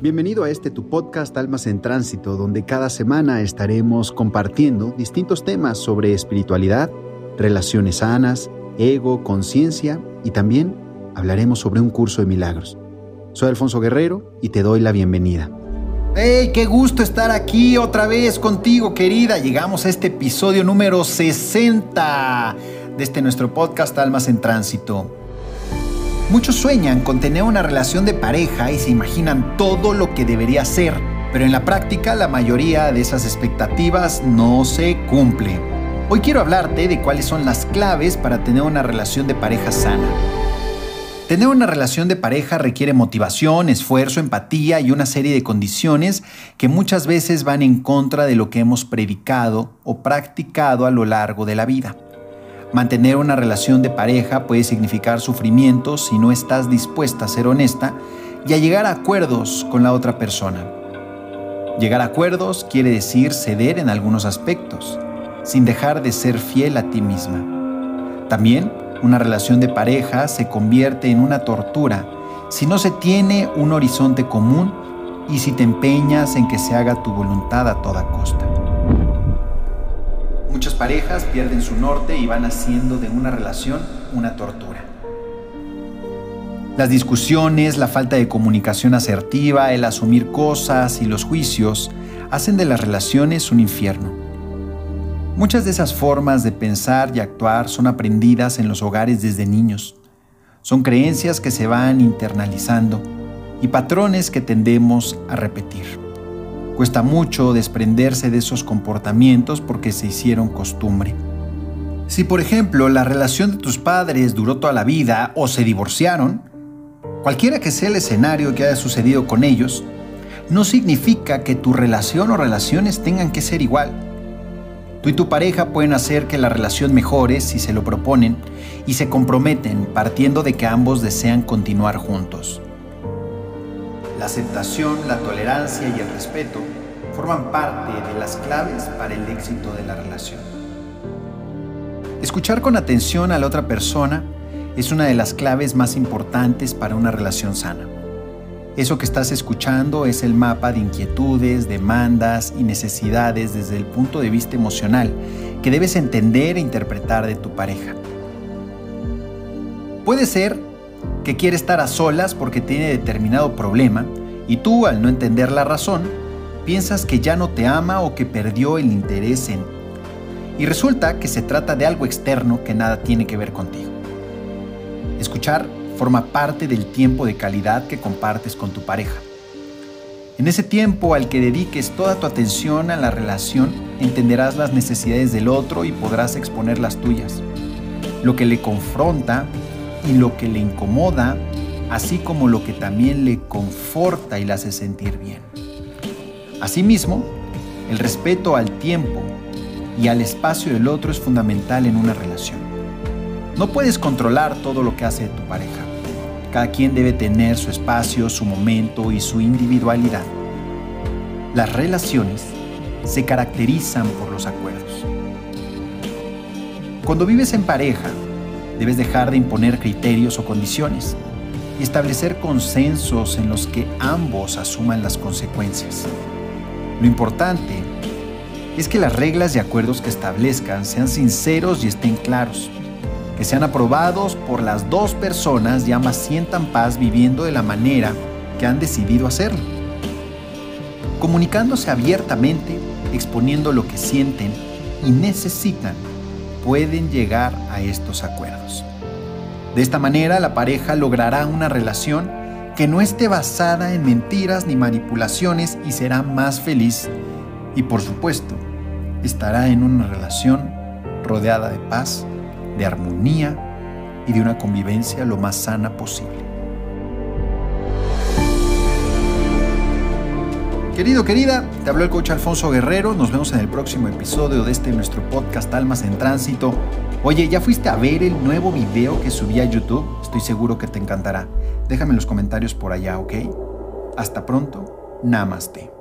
Bienvenido a este tu podcast Almas en Tránsito, donde cada semana estaremos compartiendo distintos temas sobre espiritualidad, relaciones sanas, ego, conciencia y también hablaremos sobre un curso de milagros. Soy Alfonso Guerrero y te doy la bienvenida. ¡Hey! ¡Qué gusto estar aquí otra vez contigo, querida! Llegamos a este episodio número 60 de este nuestro podcast Almas en Tránsito. Muchos sueñan con tener una relación de pareja y se imaginan todo lo que debería ser, pero en la práctica la mayoría de esas expectativas no se cumple. Hoy quiero hablarte de cuáles son las claves para tener una relación de pareja sana. Tener una relación de pareja requiere motivación, esfuerzo, empatía y una serie de condiciones que muchas veces van en contra de lo que hemos predicado o practicado a lo largo de la vida. Mantener una relación de pareja puede significar sufrimiento si no estás dispuesta a ser honesta y a llegar a acuerdos con la otra persona. Llegar a acuerdos quiere decir ceder en algunos aspectos, sin dejar de ser fiel a ti misma. También, una relación de pareja se convierte en una tortura si no se tiene un horizonte común y si te empeñas en que se haga tu voluntad a toda costa. Muchas parejas pierden su norte y van haciendo de una relación una tortura. Las discusiones, la falta de comunicación asertiva, el asumir cosas y los juicios hacen de las relaciones un infierno. Muchas de esas formas de pensar y actuar son aprendidas en los hogares desde niños. Son creencias que se van internalizando y patrones que tendemos a repetir. Cuesta mucho desprenderse de esos comportamientos porque se hicieron costumbre. Si por ejemplo la relación de tus padres duró toda la vida o se divorciaron, cualquiera que sea el escenario que haya sucedido con ellos, no significa que tu relación o relaciones tengan que ser igual. Tú y tu pareja pueden hacer que la relación mejore si se lo proponen y se comprometen partiendo de que ambos desean continuar juntos. La aceptación, la tolerancia y el respeto forman parte de las claves para el éxito de la relación. Escuchar con atención a la otra persona es una de las claves más importantes para una relación sana. Eso que estás escuchando es el mapa de inquietudes, demandas y necesidades desde el punto de vista emocional que debes entender e interpretar de tu pareja. Puede ser que quiere estar a solas porque tiene determinado problema y tú, al no entender la razón, piensas que ya no te ama o que perdió el interés en. Y resulta que se trata de algo externo que nada tiene que ver contigo. Escuchar forma parte del tiempo de calidad que compartes con tu pareja. En ese tiempo al que dediques toda tu atención a la relación, entenderás las necesidades del otro y podrás exponer las tuyas. Lo que le confronta y lo que le incomoda, así como lo que también le conforta y le hace sentir bien. Asimismo, el respeto al tiempo y al espacio del otro es fundamental en una relación. No puedes controlar todo lo que hace tu pareja. Cada quien debe tener su espacio, su momento y su individualidad. Las relaciones se caracterizan por los acuerdos. Cuando vives en pareja, Debes dejar de imponer criterios o condiciones y establecer consensos en los que ambos asuman las consecuencias. Lo importante es que las reglas y acuerdos que establezcan sean sinceros y estén claros, que sean aprobados por las dos personas y ambas sientan paz viviendo de la manera que han decidido hacerlo. Comunicándose abiertamente, exponiendo lo que sienten y necesitan pueden llegar a estos acuerdos. De esta manera la pareja logrará una relación que no esté basada en mentiras ni manipulaciones y será más feliz y por supuesto estará en una relación rodeada de paz, de armonía y de una convivencia lo más sana posible. Querido, querida, te habló el coach Alfonso Guerrero. Nos vemos en el próximo episodio de este nuestro podcast Almas en Tránsito. Oye, ¿ya fuiste a ver el nuevo video que subí a YouTube? Estoy seguro que te encantará. Déjame en los comentarios por allá, ¿ok? Hasta pronto. Namaste.